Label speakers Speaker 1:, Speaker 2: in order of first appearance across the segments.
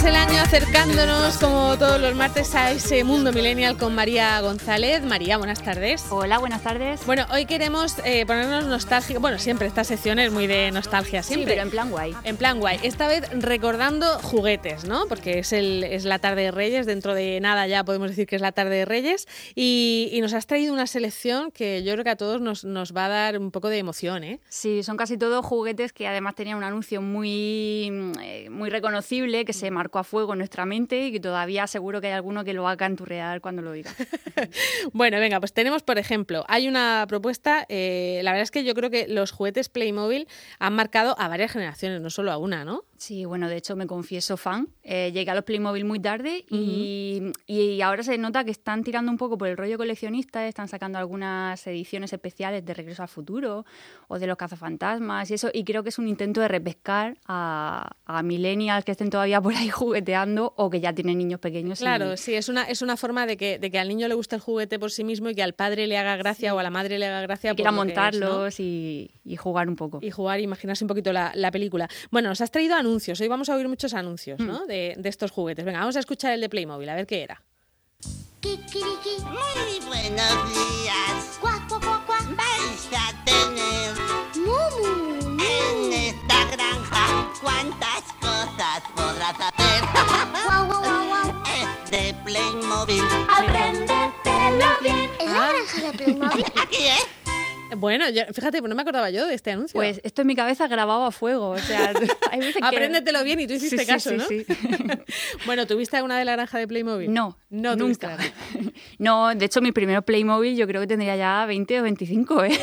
Speaker 1: Empezamos el año acercándonos, como todos los martes, a ese mundo millennial con María González. María, buenas tardes.
Speaker 2: Hola, buenas tardes.
Speaker 1: Bueno, hoy queremos eh, ponernos nostálgicos. Bueno, siempre esta sección es muy de nostalgia, siempre.
Speaker 2: Sí, pero en plan guay.
Speaker 1: En plan guay. Esta vez recordando juguetes, ¿no? Porque es, el, es la tarde de Reyes, dentro de nada ya podemos decir que es la tarde de Reyes. Y, nos has traído una selección que yo creo que a todos nos, nos va a dar un poco de emoción, ¿eh?
Speaker 2: Sí, son casi todos juguetes que además tenían un anuncio muy, eh, muy reconocible que se marcó a fuego en nuestra mente y que todavía seguro que hay alguno que lo va a canturrear cuando lo diga.
Speaker 1: bueno, venga, pues tenemos, por ejemplo, hay una propuesta, eh, la verdad es que yo creo que los juguetes Playmobil han marcado a varias generaciones, no solo a una, ¿no?
Speaker 2: Sí, bueno, de hecho me confieso fan. Eh, llegué a los Playmobil muy tarde y, y, ahora se nota que están tirando un poco por el rollo coleccionista, están sacando algunas ediciones especiales de Regreso al Futuro o de los cazafantasmas y eso, y creo que es un intento de repescar a, a millennials que estén todavía por ahí jugueteando o que ya tienen niños pequeños.
Speaker 1: Claro, sí, es una, es una forma de que, de que al niño le guste el juguete por sí mismo y que al padre le haga gracia o a la madre le haga gracia.
Speaker 2: quiera montarlos y, y, jugar un poco.
Speaker 1: Y jugar, imaginarse un poquito la, la película. Bueno, nos has traído anuncios. Hoy vamos a oír muchos anuncios ¿no? Mm. de, de, estos juguetes. Venga, vamos a escuchar el de Playmobil, a ver qué era.
Speaker 3: Kikiriki. Muy buenos días. Cuac, cuac, cuac, cuac. Vais a tener. Mumu. En esta granja, ¿cuántas cosas podrás hacer? Guau, guau, guau, guau. Es de Playmobil. Apréndetelo bien. ¿Es la granja de Playmobil? Aquí, ¿eh?
Speaker 1: Bueno, fíjate, pues no me acordaba yo de este anuncio.
Speaker 2: Pues esto en mi cabeza grabado a fuego. O sea,
Speaker 1: hay veces que... Apréndetelo bien y tú hiciste caso, ¿no? Sí, bueno, ¿tuviste alguna de la granja de Playmobil?
Speaker 2: No, no nunca. no, de hecho, mi primer Playmobil yo creo que tendría ya 20 o 25, ¿eh?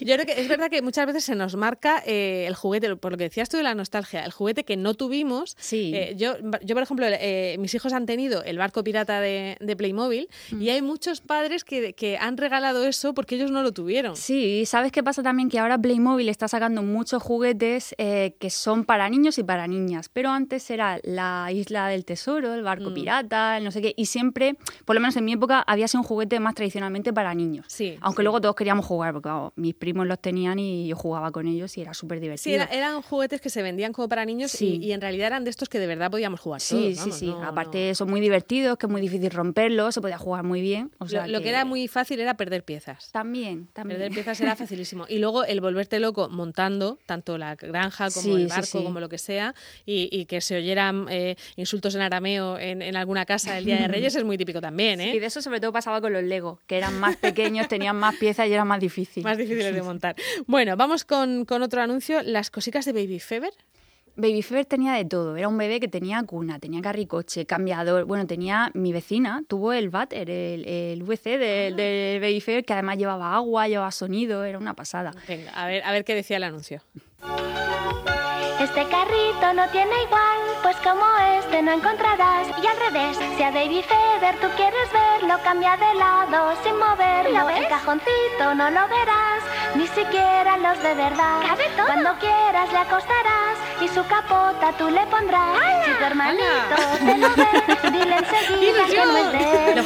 Speaker 1: Yo creo que es verdad que muchas veces se nos marca eh, el juguete, por lo que decías tú de la nostalgia, el juguete que no tuvimos.
Speaker 2: Sí.
Speaker 1: Eh, yo, yo, por ejemplo, eh, mis hijos han tenido el barco pirata de, de Playmobil mm. y hay muchos padres que, que han regalado eso porque ellos no lo tuvieron.
Speaker 2: Sí, Sí, ¿sabes qué pasa también? Que ahora Playmobil está sacando muchos juguetes eh, que son para niños y para niñas, pero antes era la isla del tesoro, el barco mm. pirata, el no sé qué, y siempre, por lo menos en mi época, había sido un juguete más tradicionalmente para niños.
Speaker 1: Sí.
Speaker 2: Aunque luego todos queríamos jugar, porque mis primos los tenían y yo jugaba con ellos y era súper divertido.
Speaker 1: Sí, eran juguetes que se vendían como para niños y, en realidad eran de estos que de verdad podíamos jugar
Speaker 2: sí,
Speaker 1: Sí,
Speaker 2: sí, Aparte son muy divertidos, que es muy difícil romperlos, se podía jugar muy bien.
Speaker 1: lo, que... era muy fácil era perder piezas.
Speaker 2: También, también.
Speaker 1: Perder piezas era facilísimo. Y luego el volverte loco montando tanto la granja como el barco, como lo que sea, y, que se oyeran eh, insultos en arameo en, alguna casa el Día de Reyes es muy típico también, ¿eh?
Speaker 2: Y de eso sobre todo pasaba con los Lego, que eran más pequeños, tenían más piezas y era más difícil.
Speaker 1: Más difíciles de montar. Bueno, vamos con, con otro anuncio, las cositas de Baby Fever.
Speaker 2: Baby Fever tenía de todo. Era un bebé que tenía cuna, tenía carricoche, cambiador. Bueno, tenía mi vecina, tuvo el váter, el, el VC del de Baby Fever, que además llevaba agua, llevaba sonido, era una pasada.
Speaker 1: Venga, a ver, a ver qué decía el anuncio.
Speaker 3: Este carrito no tiene igual, pues como este no encontrarás. Y al revés, si a Baby Fever tú quieres verlo, cambia de lado sin moverlo. El cajoncito no lo verás, ni siquiera los de verdad. Cuando quieras le acostarás y su capota tú le pondrás. Si tu hermanito te lo ve, dile enseguida que no es de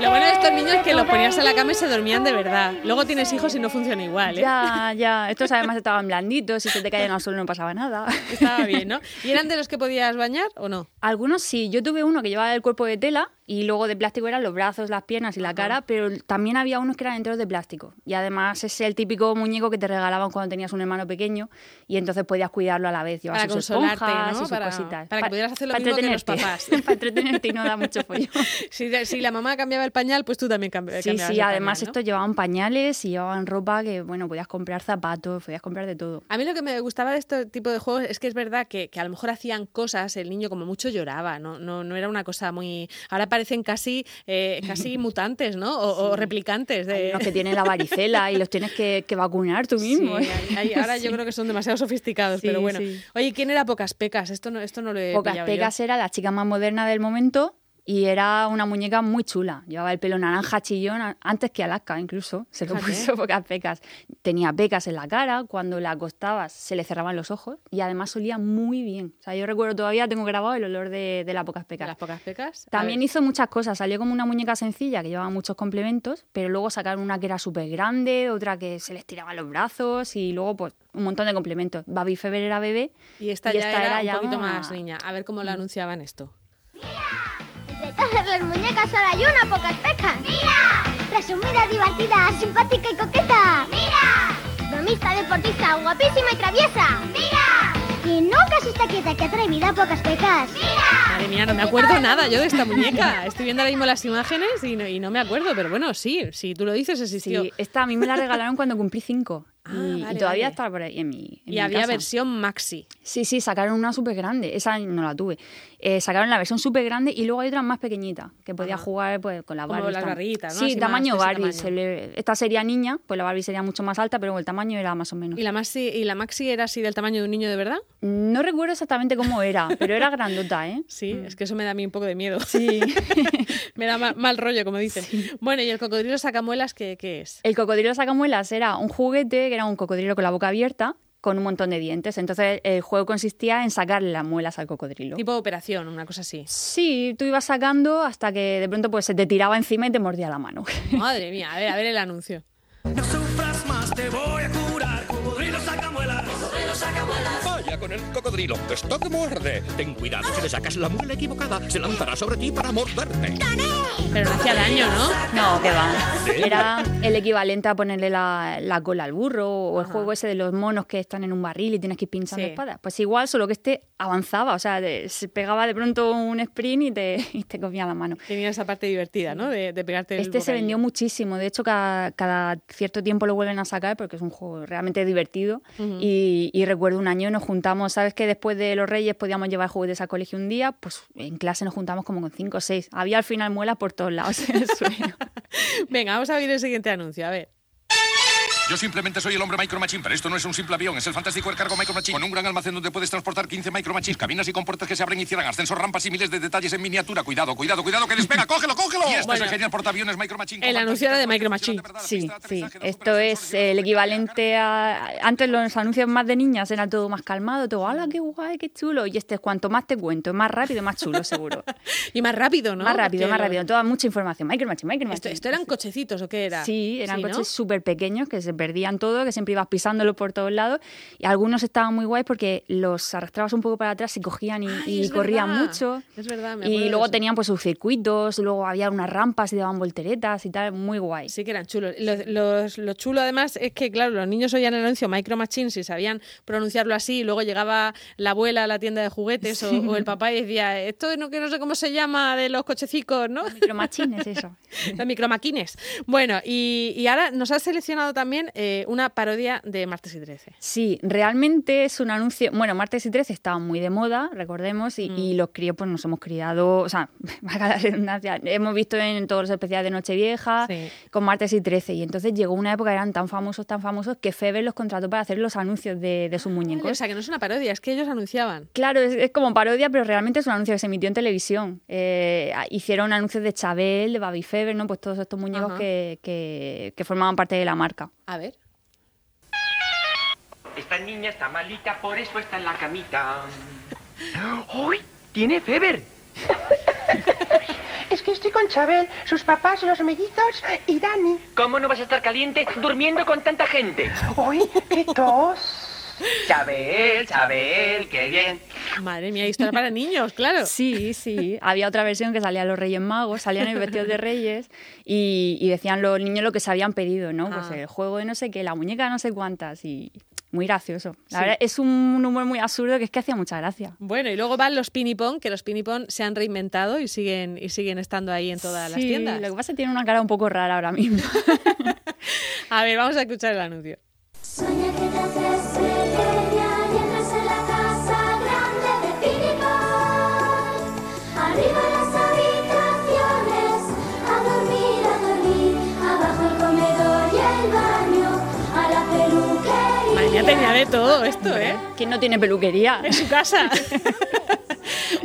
Speaker 1: Lo, bueno de estos niños es que los ponías en la cama y se dormían de verdad. Luego tienes hijos y no funciona igual, ¿eh?
Speaker 2: Ya, ya. Estos además estaban blanditos y si se te caían al suelo no pasaba nada.
Speaker 1: Estaba bien, ¿no? ¿Y eran de los que podías bañar o no?
Speaker 2: Algunos sí. Yo tuve uno que llevaba el cuerpo de tela y luego de plástico eran los brazos, las piernas y la cara, pero también había unos que eran enteros de plástico. Y además es el típico muñeco que te regalaban cuando tenías un hermano pequeño y entonces podías cuidarlo a la vez.
Speaker 1: Para consolarte, ¿no?
Speaker 2: para, cositas.
Speaker 1: Para, que pudieras hacer lo mismo que los papás.
Speaker 2: para entretenerte y no da mucho pollo.
Speaker 1: si, si, la mamá cambiaba el pañal, pues tú también cambiabas
Speaker 2: Sí,
Speaker 1: sí,
Speaker 2: además estos llevaban pañales y llevaban ropa que, bueno, podías comprar zapatos, podías comprar de todo.
Speaker 1: A mí lo que me gustaba de este tipo de juegos es que es verdad que, que a lo mejor hacían cosas, el niño como mucho lloraba, no, no, no era una cosa muy... Ahora parecen casi eh, casi mutantes, ¿no? O, replicantes. De...
Speaker 2: los que tienen la varicela y los tienes que, vacunar tú mismo.
Speaker 1: ¿eh? ahora yo creo que son demasiado sofisticados, pero bueno. Oye, ¿quién era Pocas Pecas? Esto no, esto no lo he
Speaker 2: Pocas Pecas era la chica más moderna del momento Y era una muñeca muy chula. Llevaba el pelo naranja chillón antes que Alaska, incluso. Se lo puso pocas pecas. Tenía pecas en la cara. Cuando la acostabas se le cerraban los ojos. Y además olía muy bien. O sea, yo recuerdo todavía, tengo grabado el olor de, de la pocas
Speaker 1: De
Speaker 2: pecas.
Speaker 1: las pocas pecas. A
Speaker 2: También
Speaker 1: ver,
Speaker 2: hizo muchas cosas. Salió como una muñeca sencilla que llevaba muchos complementos, pero luego sacaron una que era súper grande, otra que se les tiraba los brazos y luego pues un montón de complementos. Baby Fever era bebé.
Speaker 1: Y esta
Speaker 2: y
Speaker 1: ya
Speaker 2: esta
Speaker 1: era,
Speaker 2: era
Speaker 1: un
Speaker 2: ya
Speaker 1: poquito
Speaker 2: una-
Speaker 1: más niña. A ver cómo lo anunciaban esto.
Speaker 3: De todas las muñecas solo hay una pocas pecas. ¡Mira! Presumida, divertida, simpática y coqueta. ¡Mira! Bromista, deportista, guapísima y traviesa. ¡Mira! Y nunca se está quieta, que atrevida, pocas pecas. ¡Mira!
Speaker 1: Madre mía, no me acuerdo nada yo de esta muñeca. Estoy viendo ahora mismo las imágenes y no, y no me acuerdo, pero bueno, sí, si tú lo dices, existió.
Speaker 2: Sí, esta a mí me la regalaron cuando cumplí cinco.
Speaker 1: Ah,
Speaker 2: y, todavía
Speaker 1: vale.
Speaker 2: está por ahí en mi. en
Speaker 1: y
Speaker 2: mi
Speaker 1: había
Speaker 2: casa.
Speaker 1: versión maxi.
Speaker 2: Sí, sí, sacaron una súper grande. Esa no la tuve. Eh, sacaron la versión súper grande y luego hay otra más pequeñita que podía jugar pues, con la
Speaker 1: Como
Speaker 2: Barbie.
Speaker 1: las barriguitas, ¿no?
Speaker 2: Sí,
Speaker 1: Así
Speaker 2: tamaño Barbie.
Speaker 1: tamaño.
Speaker 2: se le- Esta sería niña, pues la Barbie sería mucho más alta, pero el tamaño era más o menos.
Speaker 1: ¿Y la, maxi, ¿Y la maxi era así del tamaño de un niño de verdad?
Speaker 2: No recuerdo exactamente cómo era, pero era grandota, ¿eh?
Speaker 1: Sí, es que eso me da a mí un poco de miedo.
Speaker 2: Sí.
Speaker 1: me da ma- mal, rollo, como dicen. Bueno, ¿y el cocodrilo sacamuelas qué, qué es?
Speaker 2: El cocodrilo sacamuelas era un juguete que era un cocodrilo con la boca abierta con un montón de dientes. Entonces el juego consistía en sacarle las muelas al cocodrilo.
Speaker 1: Tipo de operación, una cosa así.
Speaker 2: Sí, tú ibas sacando hasta que de pronto pues se te tiraba encima y te mordía la mano.
Speaker 1: Madre mía, a ver, a ver el anuncio.
Speaker 4: No sufras más, te voy a curar. Sacamuelas.
Speaker 5: Vaya con el cocodrilo, esto te muerde. Ten cuidado, si le sacas la muela equivocada, se lanzará sobre ti para morderte.
Speaker 1: Pero no hacía daño, ¿no?
Speaker 2: No, que va. Era el equivalente a ponerle la, la cola al burro o el juego ese de los monos que están en un barril y tienes que ir pinchando
Speaker 1: Sí.
Speaker 2: espadas. Pues igual, solo que este avanzaba, o sea, de- se pegaba de pronto un sprint y te, y te comía la mano.
Speaker 1: Tenía esa parte divertida, ¿no? De, de pegarte el
Speaker 2: Este se vendió muchísimo. De hecho, cada, cada cierto tiempo lo vuelven a sacar porque es un juego realmente divertido. y, y recuerdo un año nos juntamos, ¿sabes que después de los Reyes podíamos llevar juguetes al colegio un día? Pues en clase nos juntamos como con cinco o seis. Había al final muelas por todos lados.
Speaker 1: Venga, vamos a ver el siguiente anuncio, a ver.
Speaker 5: Yo simplemente soy el hombre Micro Machine, pero esto no es un simple avión, es el fantástico cargo Micro Machine. Con un gran almacén donde puedes transportar 15 Micro Machines, cabinas y compuertas que se abren y cierran, ascensor, rampas y miles de detalles en miniatura. Cuidado, cuidado, cuidado, que despega, cógelo, cógelo. Y este
Speaker 1: Bueno.
Speaker 5: es el genial portaaviones Micro Machine.
Speaker 1: El anuncio era de Micro Machine.
Speaker 5: de verdad,
Speaker 2: Sí, sí. Esto es el equivalente a... Antes los anuncios más de niñas era todo más calmado, todo, ¡hala, qué guay, qué chulo! Y este, cuanto más te cuento, más rápido, más chulo, seguro.
Speaker 1: Y más rápido, ¿no?
Speaker 2: más rápido,
Speaker 1: Porque
Speaker 2: más rápido. Toda mucha información. Micro Machine, Micro Machine.
Speaker 1: esto eran cochecitos o qué era?
Speaker 2: Sí, eran
Speaker 1: ¿no?
Speaker 2: coches súper pequeños que se perdían todo, que siempre ibas pisándolo por todos lados. Y algunos estaban muy guays porque los arrastrabas un poco para atrás y cogían y,
Speaker 1: Ay,
Speaker 2: y
Speaker 1: es
Speaker 2: corrían
Speaker 1: verdad,
Speaker 2: mucho.
Speaker 1: es verdad, me
Speaker 2: Y luego tenían pues sus circuitos, luego había unas rampas y daban volteretas y tal, muy guay.
Speaker 1: Sí que eran chulos. Lo, los- lo chulo además es que, claro, los niños oían el anuncio Micro Machines y sabían pronunciarlo así y luego llegaba la abuela a la tienda de juguetes o, o el papá y decía, esto no, que no sé cómo se llama de los cochecicos, ¿no?
Speaker 2: Micro Machine es eso.
Speaker 1: Los micromaquines. Bueno, y, y ahora nos has seleccionado también eh, una parodia de Martes y 13.
Speaker 2: Sí, realmente es un anuncio. Bueno, martes y 13 estaban muy de moda, recordemos, y,
Speaker 1: Mm.
Speaker 2: y los críos pues nos hemos criado, o sea, valga la redundancia, hemos visto en todos los especiales de Nochevieja
Speaker 1: Sí.
Speaker 2: con martes y 13, y entonces llegó una época que eran tan famosos, tan famosos, que Feber los contrató para hacer los anuncios de, de sus muñecos.
Speaker 1: O sea, que no es una parodia, es que ellos anunciaban.
Speaker 2: Claro, es, es como parodia, pero realmente es un anuncio que se emitió en televisión. Eh, hicieron anuncios de Chabel, de Baby Feber, ¿no? Pues todos estos muñecos que- que formaban parte de la marca.
Speaker 1: A ver.
Speaker 6: Esta niña está malita, por eso está en la camita. ¡Uy! ¡Tiene fever!
Speaker 7: Es que estoy con Chabel, sus papás, los mellizos y Dani.
Speaker 6: ¿Cómo no vas a estar caliente durmiendo con tanta gente?
Speaker 7: ¡Uy, qué tos!
Speaker 6: Chabel, Chabel, qué bien.
Speaker 1: Madre mía, historia para niños, claro.
Speaker 2: Sí, sí. Había otra versión que salían los Reyes Magos, salían en vestidos de Reyes y, y decían los niños lo que se habían pedido, ¿no? Pues
Speaker 1: Ah.
Speaker 2: el juego de no sé qué, la muñeca de no sé cuántas y muy gracioso. La
Speaker 1: Sí.
Speaker 2: verdad, es un humor muy absurdo que es que hacía mucha gracia.
Speaker 1: Bueno, y luego van los pinipón, que los pinipón se han reinventado y siguen, y siguen estando ahí en todas las
Speaker 2: Sí,
Speaker 1: tiendas.
Speaker 2: Lo que pasa es que tiene una cara un poco rara ahora mismo.
Speaker 1: A ver, vamos a escuchar el anuncio.
Speaker 3: De
Speaker 1: todo esto, ¿eh?
Speaker 2: ¿Quién no tiene peluquería?
Speaker 1: En su casa.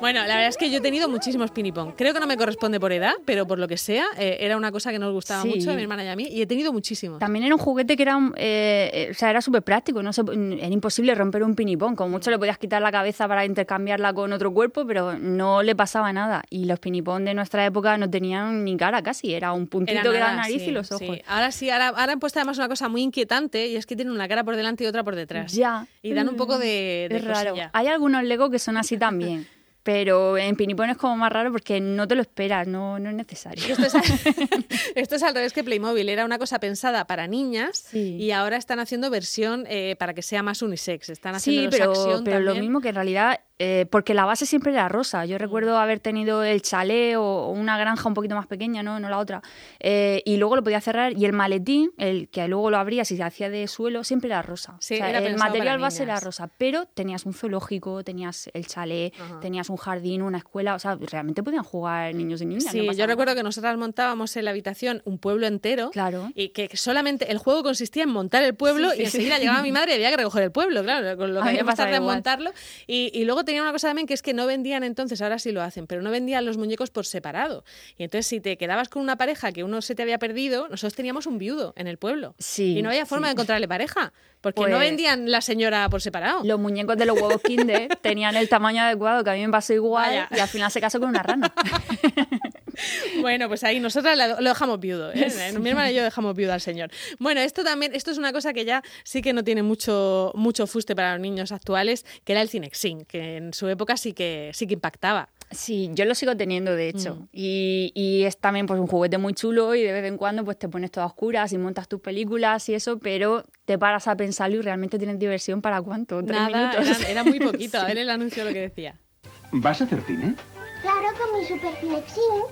Speaker 1: Bueno, la verdad es que yo he tenido muchísimos pinipón. Creo que no me corresponde por edad, pero por lo que sea, eh, era una cosa que nos gustaba
Speaker 2: Sí.
Speaker 1: mucho a mi hermana y a mí, y he tenido muchísimos.
Speaker 2: También era un juguete que era, eh, eh, o sea, era súper práctico, no se- era imposible romper un pinipón. Como mucho le podías quitar la cabeza para intercambiarla con otro cuerpo, pero no le pasaba nada. Y los pinipón de nuestra época no tenían ni cara casi, era un puntito
Speaker 1: Era
Speaker 2: que era la
Speaker 1: nada,
Speaker 2: nariz
Speaker 1: sí,
Speaker 2: y los
Speaker 1: sí.
Speaker 2: ojos.
Speaker 1: Ahora sí, ahora, ahora han puesto además una cosa muy inquietante y es que tienen una cara por delante y otra por detrás.
Speaker 2: Ya.
Speaker 1: Y dan un poco de, de
Speaker 2: es raro. Hay algunos Lego que son así también. Pero en Pinipón es como más raro porque no te lo esperas, no, no es necesario.
Speaker 1: Esto es, esto es al revés que Playmobil. Era una cosa pensada para niñas
Speaker 2: Sí.
Speaker 1: y ahora están haciendo versión eh, para que sea más unisex. Están haciendo
Speaker 2: Sí, pero, pero lo mismo que en realidad, eh, porque la base siempre era rosa. Yo recuerdo haber tenido el chalet o una granja un poquito más pequeña, no, no la otra. Eh, y luego lo podía cerrar y el maletín, el que luego lo abrías y se hacía de suelo, siempre era rosa.
Speaker 1: Sí,
Speaker 2: O sea,
Speaker 1: era
Speaker 2: el material base era rosa, pero tenías un zoológico, tenías el chalet, tenías un jardín, una escuela. O sea, realmente podían jugar niños y niñas. no
Speaker 1: Sí, yo recuerdo que nosotras montábamos en la habitación un pueblo entero
Speaker 2: Claro.
Speaker 1: y que solamente el juego consistía en montar el pueblo
Speaker 2: Sí, sí,
Speaker 1: y enseguida llegaba mi madre y había que recoger el pueblo, claro, con lo que tardado en
Speaker 2: igual.
Speaker 1: montarlo. Y, y luego tenía una cosa también que es que no vendían entonces, ahora sí lo hacen, pero no vendían los muñecos por separado. Y entonces si te quedabas con una pareja que uno se te había perdido, nosotros teníamos un viudo en el pueblo.
Speaker 2: Sí,
Speaker 1: Y no había forma
Speaker 2: sí.
Speaker 1: de encontrarle pareja, porque no
Speaker 2: Pues-
Speaker 1: vendían la señora por separado.
Speaker 2: Los muñecos de los huevos Kinder tenían el tamaño adecuado, que a mí me pasó igual,
Speaker 1: Vaya.
Speaker 2: y al final se casó con una rana.
Speaker 1: Bueno, pues ahí nosotras lo dejamos viudo. ¿eh? Mi hermana y yo dejamos viudo al señor. Bueno, esto también, esto es una cosa que ya sí que no tiene mucho, mucho fuste para los niños actuales, que era el Cinexin, que en su época sí que sí que impactaba.
Speaker 2: Sí, yo lo sigo teniendo, de hecho.
Speaker 1: Mm.
Speaker 2: Y, y es también pues, un juguete muy chulo y de vez en cuando pues, te pones todas oscuras y montas tus películas y eso, pero te paras a pensarlo y realmente tienes diversión para cuánto, tres
Speaker 1: Nada,
Speaker 2: minutos.
Speaker 1: era, era muy poquito. A ver el anuncio lo que decía.
Speaker 8: ¿Vas a hacer cine?
Speaker 3: Con mi super Cinexin.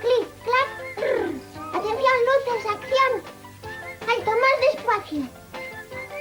Speaker 3: Clic, clac. prr. Atención, luces, acción. Alto, más despacio.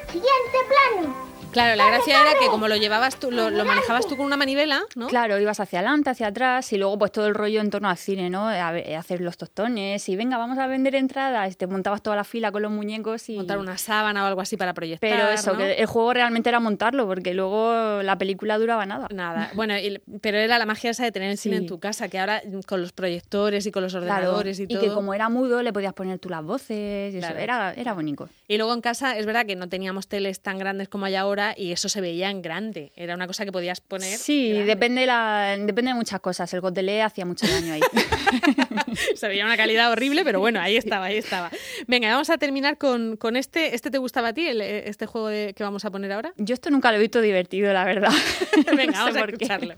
Speaker 3: Siguiente plano.
Speaker 1: Claro, la gracia era que como lo llevabas tú, lo, lo manejabas tú con una manivela, ¿no?
Speaker 2: Claro, ibas hacia adelante, hacia atrás y luego pues todo el rollo en torno al cine, ¿no? A ver, hacer los tostones y venga, vamos a vender entradas. Te montabas toda la fila con los muñecos y...
Speaker 1: Montar una sábana o algo así para proyectar.
Speaker 2: Pero eso,
Speaker 1: ¿no?
Speaker 2: que el juego realmente era montarlo porque luego la película duraba nada.
Speaker 1: Nada, bueno, y- pero era la magia esa de tener el cine
Speaker 2: Sí.
Speaker 1: en tu casa, que ahora mm, con los proyectores y con los
Speaker 2: Claro,
Speaker 1: ordenadores y todo.
Speaker 2: que como era mudo le podías poner tú las voces y eso, era, era bonito.
Speaker 1: Y luego en casa es verdad que no teníamos teles tan grandes como hay ahora y eso se veía en grande. Era una cosa que podías poner.
Speaker 2: Sí,
Speaker 1: grande.
Speaker 2: depende, la, depende de muchas cosas. El gotelé hacía mucho daño ahí.
Speaker 1: Se veía una calidad horrible, pero bueno, ahí estaba, ahí estaba. Venga, vamos a terminar con, con este. ¿Este te gustaba a ti, el- este juego de- que vamos a poner ahora?
Speaker 2: Yo esto nunca lo he visto divertido, la verdad.
Speaker 1: Venga,
Speaker 2: No sé
Speaker 1: vamos a escucharlo.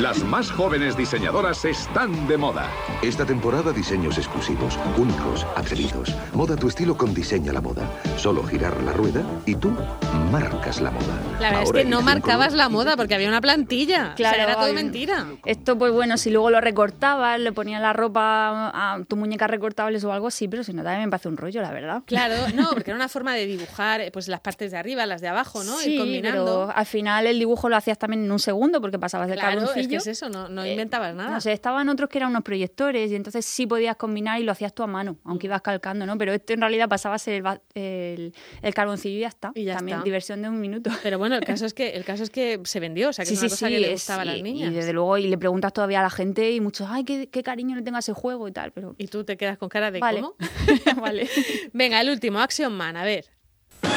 Speaker 9: Las más jóvenes diseñadoras están de moda.
Speaker 10: Esta temporada diseños exclusivos, únicos, atrevidos. Moda tu estilo con Diseña la Moda. Solo girar la rueda y tú marcas la moda.
Speaker 1: La verdad
Speaker 10: Ahora
Speaker 1: es que no marcabas la moda porque había una plantilla.
Speaker 2: Claro,
Speaker 1: o sea, era todo mentira.
Speaker 2: Esto, pues bueno, si luego lo recortabas, le ponías la ropa a tu muñeca recortables o algo así, pero si no, también me parece un rollo, la verdad.
Speaker 1: Claro, no, porque era una forma de dibujar eh, pues las partes de arriba, las de abajo, ¿no?
Speaker 2: Sí,
Speaker 1: Ir combinando.
Speaker 2: pero al final el dibujo lo hacías también en un segundo porque pasabas del
Speaker 1: Claro, es
Speaker 2: carboncillo.
Speaker 1: que es eso, no, no
Speaker 2: Eh,
Speaker 1: inventabas nada.
Speaker 2: No sé, estaban otros que eran unos proyectores y entonces sí podías combinar y lo hacías tú a mano, aunque ibas calcando, ¿no? Pero esto en realidad pasabas el, el, el carboncillo y ya está.
Speaker 1: Y ya
Speaker 2: También
Speaker 1: está.
Speaker 2: diversión de un minuto.
Speaker 1: Pero bueno, el caso es que el caso es que se vendió, o sea, que es una cosa que le
Speaker 2: es-
Speaker 1: gustaba a las
Speaker 2: y-
Speaker 1: niñas.
Speaker 2: Y desde luego, y le preguntas todavía a la gente y muchos, ay, qué, qué cariño le tengo a ese juego y tal, pero...
Speaker 1: Y tú te quedas con cara de
Speaker 2: Vale.
Speaker 1: ¿cómo?
Speaker 2: vale.
Speaker 1: Venga, el último, Action Man, a ver.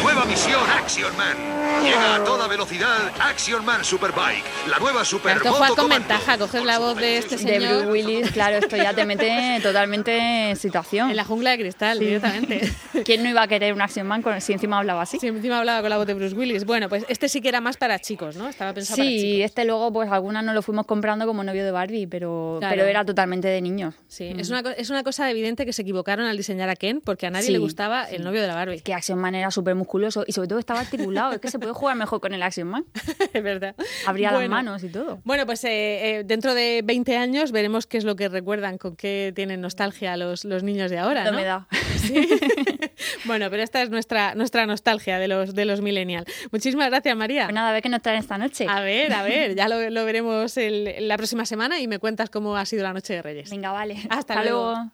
Speaker 5: Nueva misión Action Man. Llega a toda velocidad Action Man Superbike. La nueva super
Speaker 1: Esto juega con ventaja, coges la voz de este
Speaker 2: De
Speaker 1: señor
Speaker 2: Bruce Willis, claro, esto ya te mete totalmente en situación.
Speaker 1: en la jungla de cristal directamente.
Speaker 2: ¿Quién no iba a querer un Action Man con, si encima hablaba así?
Speaker 1: Si encima hablaba con la voz de Bruce Willis. Bueno, pues este sí que era más para chicos, ¿no? Estaba pensado para
Speaker 2: Sí,
Speaker 1: chicos.
Speaker 2: este luego, pues algunas no lo fuimos comprando como novio de Barbie, pero,
Speaker 1: Claro.
Speaker 2: pero era totalmente de niños.
Speaker 1: Sí, es, una, es una cosa evidente que se equivocaron al diseñar a Ken porque a nadie
Speaker 2: Sí,
Speaker 1: le gustaba el novio de la Barbie.
Speaker 2: Que Action Man era súper musculoso y sobre todo estaba articulado. es que se puede jugar mejor con el Action Man.
Speaker 1: es verdad.
Speaker 2: Abría las
Speaker 1: Bueno.
Speaker 2: manos y todo.
Speaker 1: Bueno, pues eh, eh, dentro de 20 años veremos qué es lo que recuerdan, con qué tienen nostalgia los, los niños de ahora.
Speaker 2: No
Speaker 1: ¿no?
Speaker 2: me da.
Speaker 1: Sí. bueno, pero esta es nuestra, nuestra nostalgia de los, de los millennial. Muchísimas gracias, María.
Speaker 2: Pues nada, a ver qué nos traen esta noche.
Speaker 1: A ver, a ver, ya lo, lo veremos el- la próxima semana y me cuentas cómo ha sido la noche de Reyes.
Speaker 2: Venga, vale.
Speaker 1: Hasta luego.